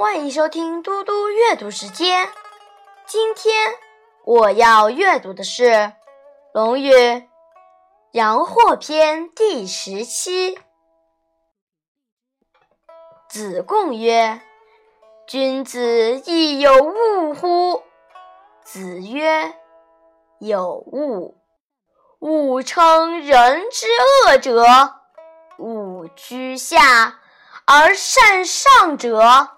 欢迎收听嘟嘟阅读时间。今天我要阅读的是《论语·阳货篇》第十七。子贡曰：“君子亦有恶乎？”子曰：“有恶。恶称人之恶者，恶居下而善上者。”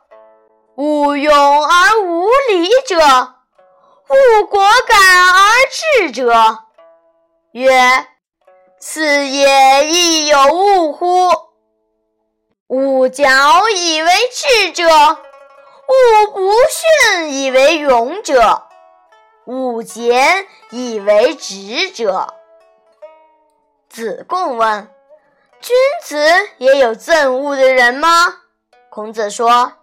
勿勇而无礼者，勿果敢而智者。曰：此也亦有误乎？勿矫以为智者，勿不逊以为勇者，勿俭以为直者。子贡问：君子也有憎恶的人吗？孔子说。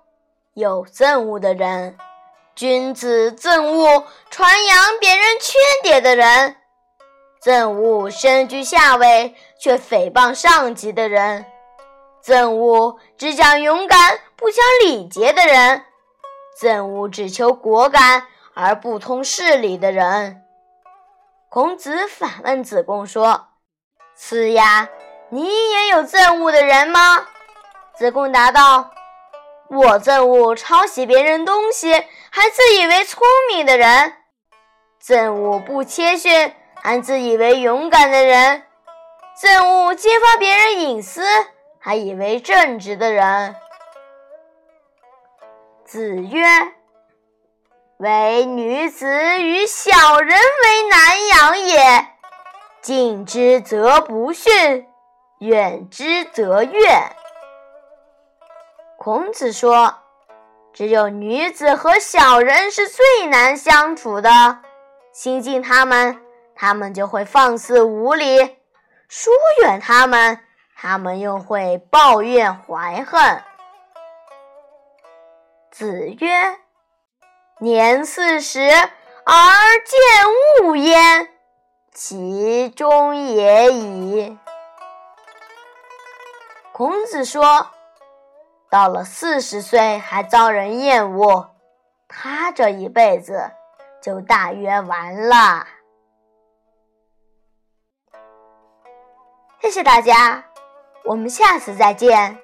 有憎恶的人，君子憎恶传扬别人缺点的人，憎恶身居下位却诽谤上级的人，憎恶只讲勇敢不讲礼节的人，憎恶只求果敢而不通事理的人。孔子反问子贡说：“呲呀，你也有憎恶的人吗？”子贡答道。我憎恶抄袭别人东西还自以为聪明的人，憎恶不谦逊还自以为勇敢的人，憎恶揭发别人隐私还以为正直的人。子曰：“唯女子与小人为难养也，近之则不逊，远之则怨。”孔子说：“只有女子和小人是最难相处的，亲近他们，他们就会放肆无礼；疏远他们，他们又会抱怨怀恨。”子曰：“年四十而见物焉，其中也已。”孔子说。到了四十岁还遭人厌恶，他这一辈子就大约完了。谢谢大家，我们下次再见。